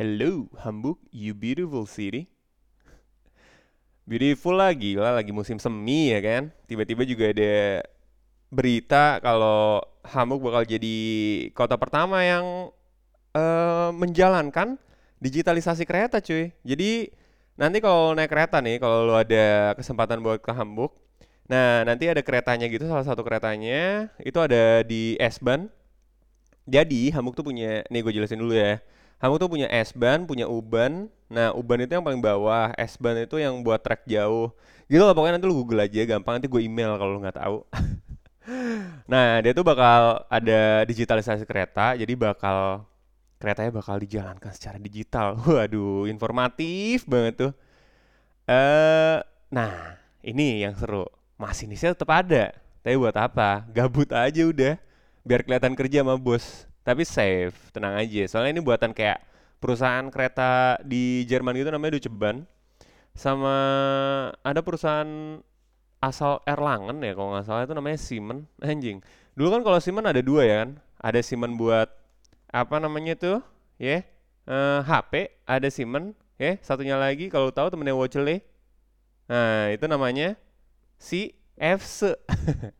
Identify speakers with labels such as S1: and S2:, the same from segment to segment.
S1: Hello, Hamburg, you beautiful city. Beautiful lah, gila lagi musim semi ya kan. Tiba-tiba juga ada berita kalau Hamburg bakal jadi kota pertama yang uh, menjalankan digitalisasi kereta cuy. Jadi nanti kalau naik kereta nih, kalau lo ada kesempatan buat ke Hamburg, nah nanti ada keretanya gitu, salah satu keretanya itu ada di S-Bahn. Jadi Hamburg tuh punya, nih gue jelasin dulu ya. Hamburg tuh punya S-Bahn, punya U-Bahn. Nah U-Bahn itu yang paling bawah, S-Bahn itu yang buat trek jauh. Gitu lah pokoknya nanti lu google aja, gampang nanti gue email kalau lu nggak tahu. nah dia tuh bakal ada digitalisasi kereta, jadi bakal keretanya bakal dijalankan secara digital. Waduh, informatif banget tuh. Eh, uh, nah, ini yang seru. Masinisnya tetap ada. Tapi buat apa? Gabut aja udah. Biar kelihatan kerja sama bos. Tapi safe, tenang aja. Soalnya ini buatan kayak perusahaan kereta di Jerman gitu namanya Deutsche Bahn. Sama ada perusahaan asal Erlangen ya kalau nggak salah itu namanya Siemens anjing. Dulu kan kalau Siemens ada dua ya kan. Ada Siemens buat apa namanya tuh ya yeah. uh, HP ada Simon ya yeah. satunya lagi kalau tahu temennya Watchley nah itu namanya si FC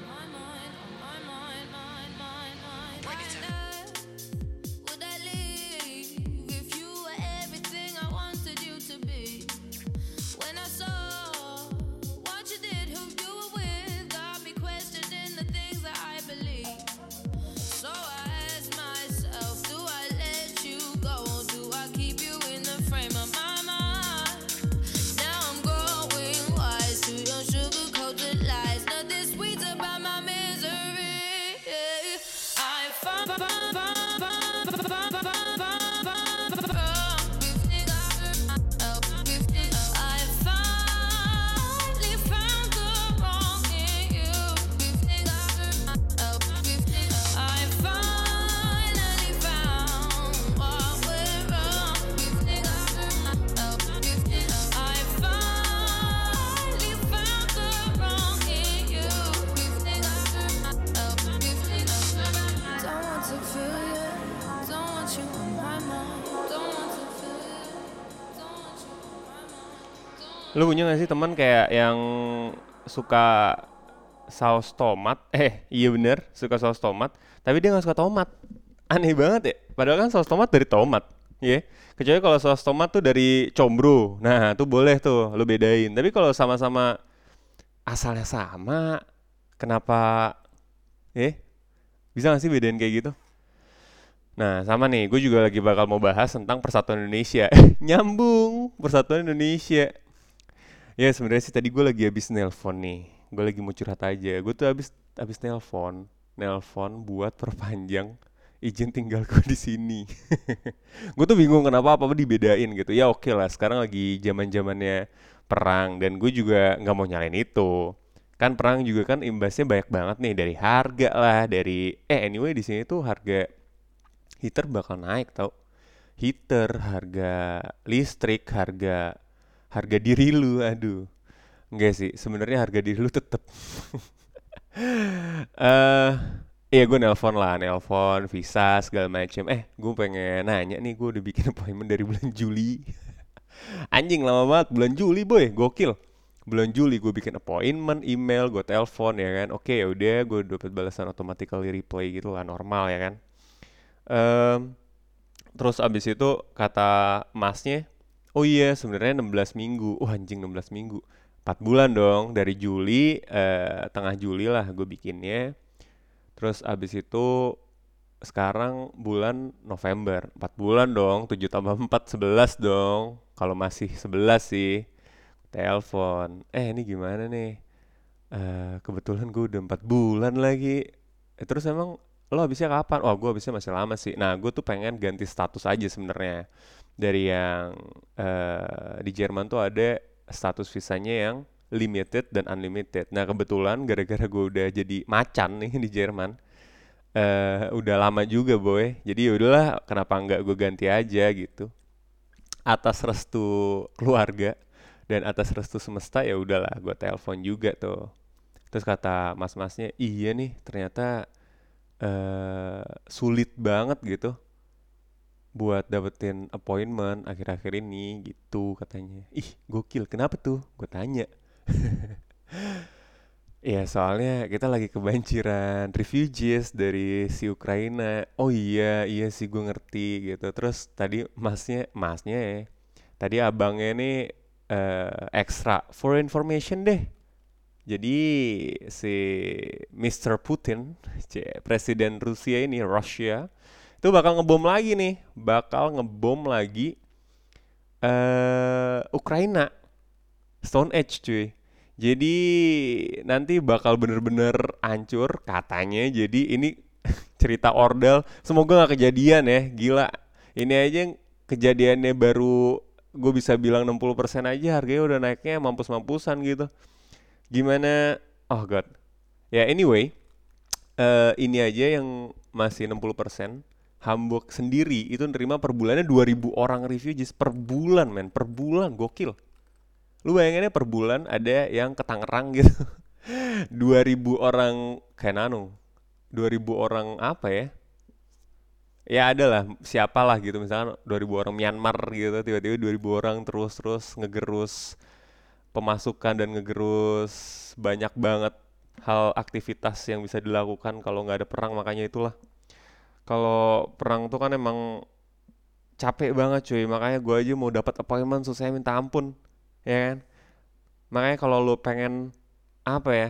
S1: Lu punya gak sih teman kayak yang suka saus tomat? Eh, iya bener, suka saus tomat. Tapi dia gak suka tomat. Aneh banget ya. Padahal kan saus tomat dari tomat. Ya, yeah. kecuali kalau saus tomat tuh dari combro. Nah, tuh boleh tuh lu bedain. Tapi kalau sama-sama asalnya sama, kenapa eh bisa gak sih bedain kayak gitu? Nah, sama nih, gue juga lagi bakal mau bahas tentang Persatuan Indonesia. Nyambung, Persatuan Indonesia. Ya sebenarnya sih tadi gue lagi habis nelpon nih. Gue lagi mau curhat aja. Gue tuh habis habis nelpon, nelpon buat perpanjang izin tinggal gue di sini. gue tuh bingung kenapa apa apa dibedain gitu. Ya oke okay lah, sekarang lagi zaman zamannya perang dan gue juga nggak mau nyalain itu. Kan perang juga kan imbasnya banyak banget nih dari harga lah, dari eh anyway di sini tuh harga heater bakal naik tau. Heater, harga listrik, harga harga diri lu aduh enggak sih sebenarnya harga diri lu tetep uh, Iya gue nelpon lah, nelpon, visa segala macem. Eh gue pengen nanya nih, gue udah bikin appointment dari bulan Juli. Anjing lama banget, bulan Juli boy, gokil. Bulan Juli gue bikin appointment, email, gue telepon ya kan. Oke ya udah, gue dapat balasan automatically replay gitu lah, normal ya kan. Um, terus abis itu kata masnya, Oh iya, sebenarnya 16 minggu. Wah, anjing 16 minggu. 4 bulan dong dari Juli eh, tengah Juli lah gue bikinnya. Terus abis itu sekarang bulan November. 4 bulan dong, 7 tambah 4 11 dong. Kalau masih 11 sih. Telepon. Eh, ini gimana nih? Eh, kebetulan gue udah 4 bulan lagi. Eh, terus emang lo habisnya kapan? Oh, gue habisnya masih lama sih. Nah, gue tuh pengen ganti status aja sebenarnya dari yang uh, di Jerman tuh ada status visanya yang limited dan unlimited. Nah kebetulan gara-gara gue udah jadi macan nih di Jerman, eh udah lama juga boy. Jadi ya udahlah kenapa nggak gue ganti aja gitu. Atas restu keluarga dan atas restu semesta ya udahlah gue telepon juga tuh. Terus kata mas-masnya, iya nih ternyata eh sulit banget gitu buat dapetin appointment akhir-akhir ini gitu katanya. Ih gokil, kenapa tuh? Gue tanya. Iya, soalnya kita lagi kebanjiran refugees dari si Ukraina. Oh iya, iya sih gue ngerti gitu. Terus tadi masnya, masnya ya, tadi abangnya nih eh, extra for information deh. Jadi si Mr. Putin, presiden Rusia ini, Russia, itu bakal ngebom lagi nih, bakal ngebom lagi eh Ukraina, Stone Age cuy. Jadi nanti bakal bener-bener hancur katanya. Jadi ini cerita ordal. Semoga nggak kejadian ya. Gila. Ini aja yang kejadiannya baru gue bisa bilang 60% aja harganya udah naiknya mampus-mampusan gitu. Gimana? Oh god. Ya anyway, eh ini aja yang masih 60%. Hamburg sendiri itu nerima per bulannya 2000 orang refugees per bulan men, per bulan gokil. Lu bayanginnya per bulan ada yang ke Tangerang gitu. 2000 orang kayak Nano. 2000 orang apa ya? Ya ada lah, siapalah gitu misalkan 2000 orang Myanmar gitu, tiba-tiba 2000 orang terus-terus ngegerus pemasukan dan ngegerus banyak banget hal aktivitas yang bisa dilakukan kalau nggak ada perang makanya itulah. Kalau perang tuh kan emang capek banget cuy. Makanya gue aja mau dapat appointment susah minta ampun ya kan? Makanya kalau lu pengen apa ya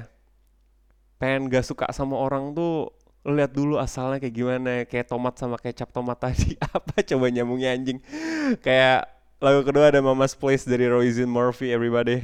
S1: pengen gak suka sama orang tuh lihat dulu asalnya kayak gimana kayak tomat sama kecap tomat tadi. Apa coba nyambungnya anjing? Kayak lagu kedua ada Mama's Place dari Roisin Murphy everybody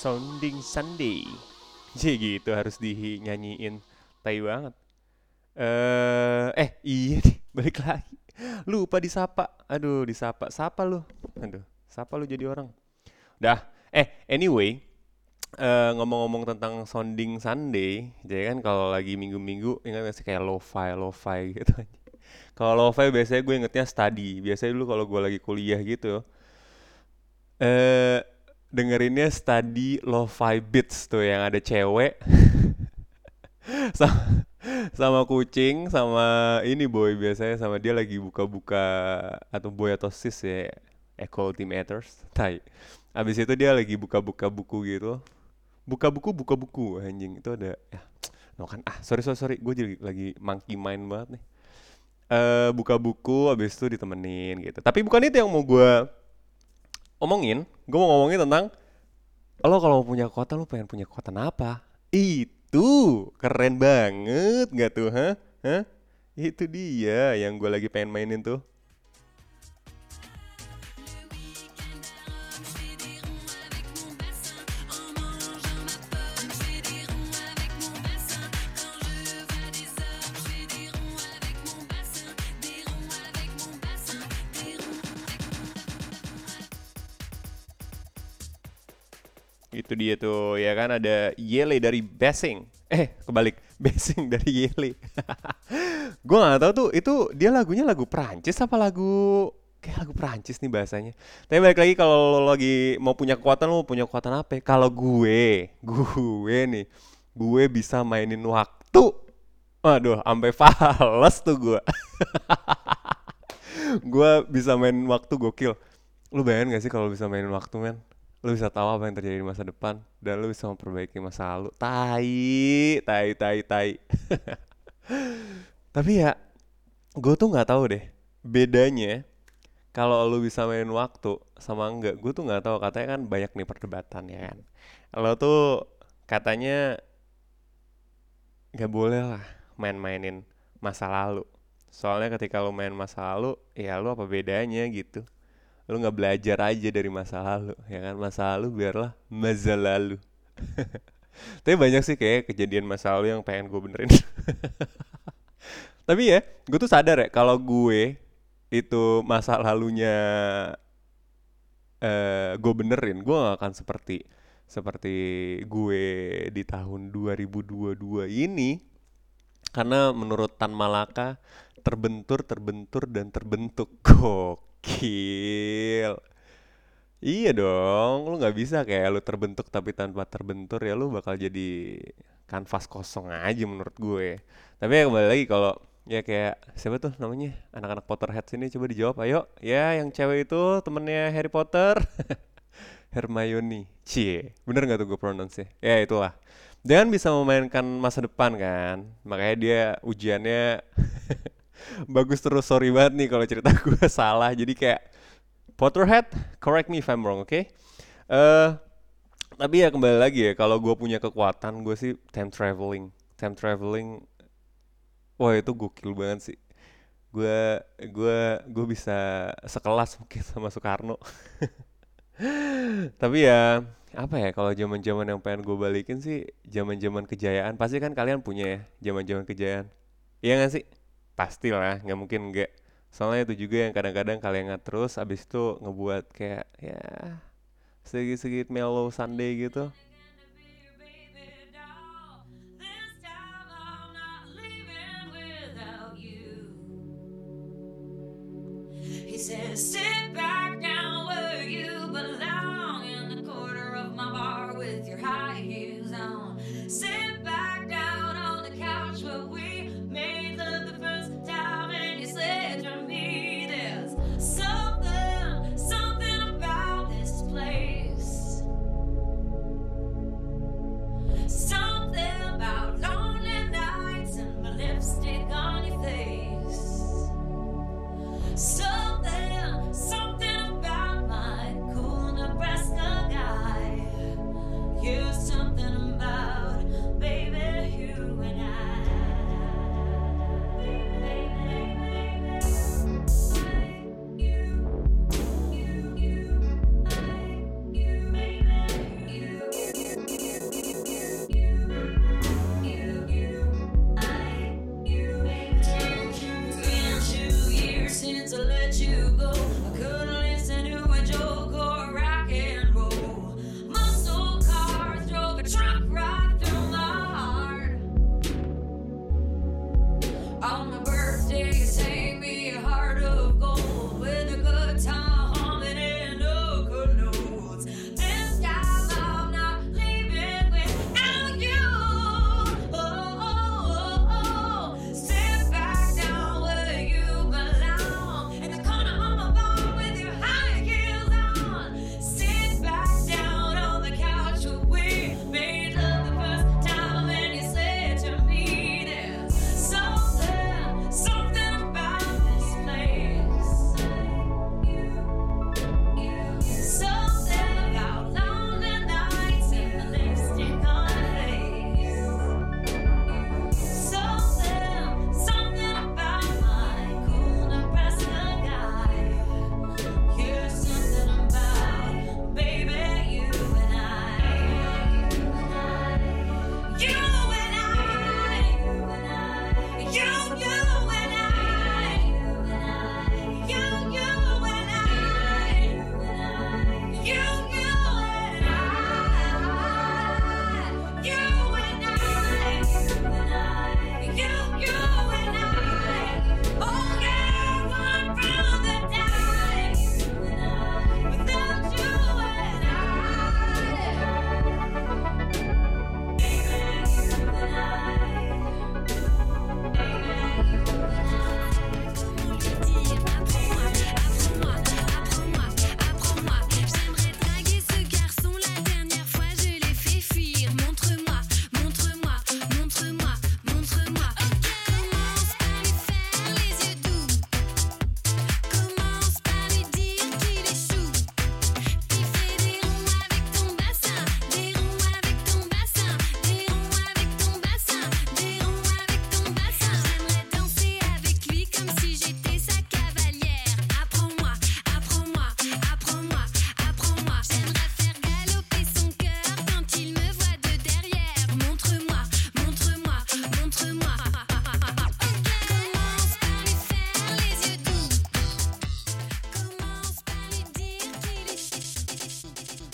S1: Sounding Sunday. Jadi gitu harus dinyanyiin. Tai banget. Eh, eh iya nih, balik lagi. Lupa disapa. Aduh, disapa. Sapa lu. Aduh, sapa lu jadi orang. Dah. Eh, anyway, eh, ngomong-ngomong tentang sounding Sunday, jadi kan kalau lagi minggu-minggu ingat gak sih kayak lo-fi, lo-fi gitu. Kalau lo-fi biasanya gue ingetnya study. Biasanya dulu kalau gue lagi kuliah gitu, eh dengerinnya study lo-fi beats tuh yang ada cewek. Sama, sama kucing sama ini boy biasanya sama dia lagi buka-buka atau boy atau sis ya equality matters tai. Abis itu dia lagi buka-buka buku gitu. Buka buku buka buku anjing. Itu ada ya no kan. Ah sorry sorry sorry gue jadi lagi monkey mind banget nih. Eh buka buku abis itu ditemenin gitu. Tapi bukan itu yang mau gue omongin, gue mau ngomongin tentang lo kalau mau punya kekuatan lo pengen punya kekuatan apa? Itu keren banget nggak tuh, hah? Hah? Itu dia yang gue lagi pengen mainin tuh. Itu dia tuh, ya kan ada Yele dari Basing. Eh, kebalik. Basing dari Yele. gue nggak tahu tuh itu dia lagunya lagu Prancis apa lagu kayak lagu Prancis nih bahasanya. Tapi balik lagi kalau lo lagi mau punya kekuatan lo punya kekuatan apa? ya? Kalau gue, gue nih, gue bisa mainin waktu. Aduh, sampai fals tuh gue. gue bisa main waktu gokil. Lu bayangin gak sih kalau bisa mainin waktu men? Lu bisa tahu apa yang terjadi di masa depan dan lu bisa memperbaiki masa lalu. Tai, tai, tai, tai. Tapi ya, gue tuh nggak tahu deh bedanya kalau lu bisa main waktu sama enggak. Gue tuh nggak tahu katanya kan banyak nih perdebatan ya kan. Lo tuh katanya nggak boleh lah main-mainin masa lalu. Soalnya ketika lu main masa lalu, ya lu apa bedanya gitu. Lu nggak belajar aja dari masa lalu, ya kan? Masa lalu biarlah masa lalu. Tapi banyak sih kayak kejadian masa lalu yang pengen gue benerin. Tapi ya, gue tuh sadar ya kalau gue itu masa lalunya eh gue benerin, gue gak akan seperti seperti gue di tahun 2022 ini karena menurut Tan Malaka terbentur, terbentur dan terbentuk. Gokil. Iya dong, lu nggak bisa kayak lu terbentuk tapi tanpa terbentur ya lu bakal jadi kanvas kosong aja menurut gue. Tapi ya kembali lagi kalau ya kayak siapa tuh namanya? Anak-anak Potterhead sini coba dijawab ayo. Ya yang cewek itu temennya Harry Potter Hermione. Cie bener nggak tuh gue pronounce ya itulah. Dia kan bisa memainkan masa depan kan makanya dia ujiannya bagus terus sorry banget nih kalau cerita gue salah. Jadi kayak Potterhead correct me if I'm wrong oke? Eh tapi ya kembali lagi ya kalau gue punya kekuatan gue sih time traveling. Time traveling wah itu gokil banget sih. Gue gue gue bisa sekelas mungkin sama Soekarno. Tapi ya apa ya kalau zaman zaman yang pengen gue balikin sih zaman zaman kejayaan. Pasti kan kalian punya ya zaman zaman kejayaan. Iya gak sih pasti lah nggak mungkin enggak soalnya itu juga yang kadang-kadang kalian ingat terus abis itu ngebuat kayak ya sedikit-sedikit mellow Sunday gitu.
S2: Baby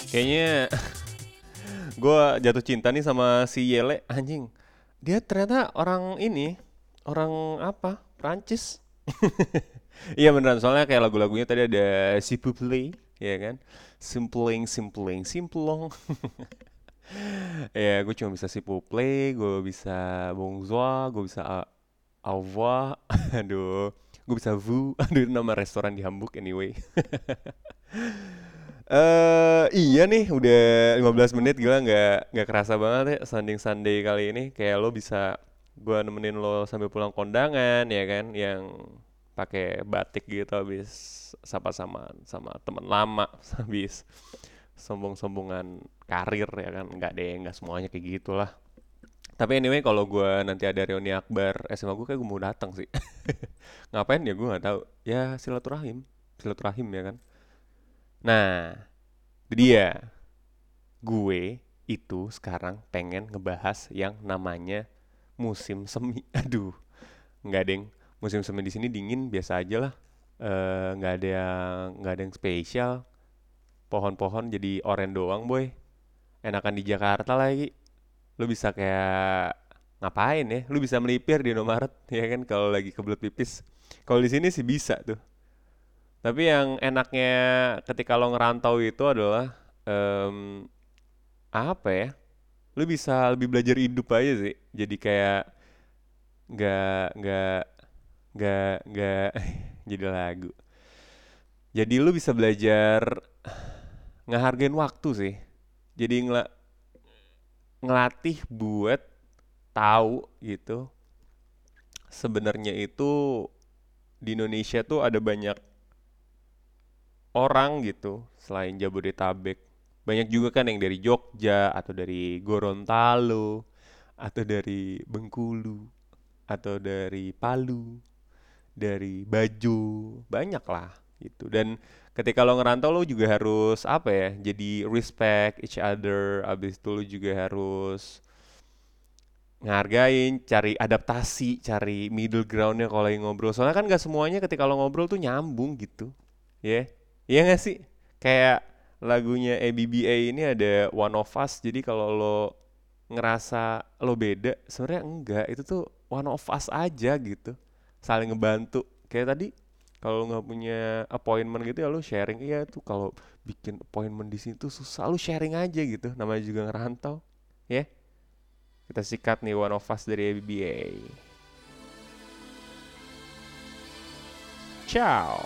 S1: Kayaknya gue jatuh cinta nih sama si Yele anjing. Dia ternyata orang ini, orang apa? Prancis. Iya beneran soalnya kayak lagu-lagunya tadi ada si Play, ya kan? Simpling, simpling, simplong. ya gue cuma bisa si Play, gue bisa bonjour, gue bisa au aduh, gue bisa vous, aduh nama restoran di Hamburg anyway. Eh iya nih udah 15 menit. Gila nggak nggak kerasa banget ya Sanding Sunday kali ini. Kayak lo bisa gua nemenin lo sambil pulang kondangan ya kan? Yang pakai batik gitu habis sapa-samaan sama teman lama habis sombong-sombongan karir ya kan? Nggak deh nggak semuanya kayak gitulah. Tapi anyway kalau gua nanti ada reuni akbar SMA gue kayak gue mau datang sih. Ngapain ya? Gue nggak tahu. Ya silaturahim. Silaturahim ya kan nah dia. Gue itu sekarang pengen ngebahas yang namanya musim semi. Aduh nggak ada yang musim semi di sini dingin biasa aja lah. Eh, nggak ada yang nggak ada yang spesial. Pohon-pohon jadi oren doang boy. Enakan di Jakarta lagi. Lu bisa kayak ngapain ya? Lu bisa melipir di Indomaret ya kan? Kalau lagi kebelet pipis. Kalau di sini sih bisa tuh tapi yang enaknya ketika lo ngerantau itu adalah em, apa ya? Lu bisa lebih belajar hidup aja sih. Jadi kayak nggak nggak nggak nggak jadi lagu. Jadi lu bisa belajar ngehargain waktu sih. Jadi ngela- ngelatih buat tahu gitu sebenarnya itu di Indonesia tuh ada banyak orang gitu selain Jabodetabek banyak juga kan yang dari Jogja atau dari Gorontalo atau dari Bengkulu atau dari Palu dari Bajo banyak lah gitu dan ketika lo ngerantau lo juga harus apa ya jadi respect each other abis itu lo juga harus ngehargain, cari adaptasi, cari middle groundnya kalau lagi ngobrol. Soalnya kan gak semuanya ketika lo ngobrol tuh nyambung gitu, ya? Iya gak sih? Kayak lagunya ABBA ini ada One of Us, jadi kalau lo ngerasa lo beda, sebenarnya enggak. Itu tuh one of us aja gitu, saling ngebantu. Kayak tadi kalau nggak punya appointment gitu ya lo sharing. Iya tuh kalau bikin appointment di sini tuh susah, lo sharing aja gitu. Namanya juga ngerantau, ya? Kita sikat nih One of Us dari ABBA. Ciao.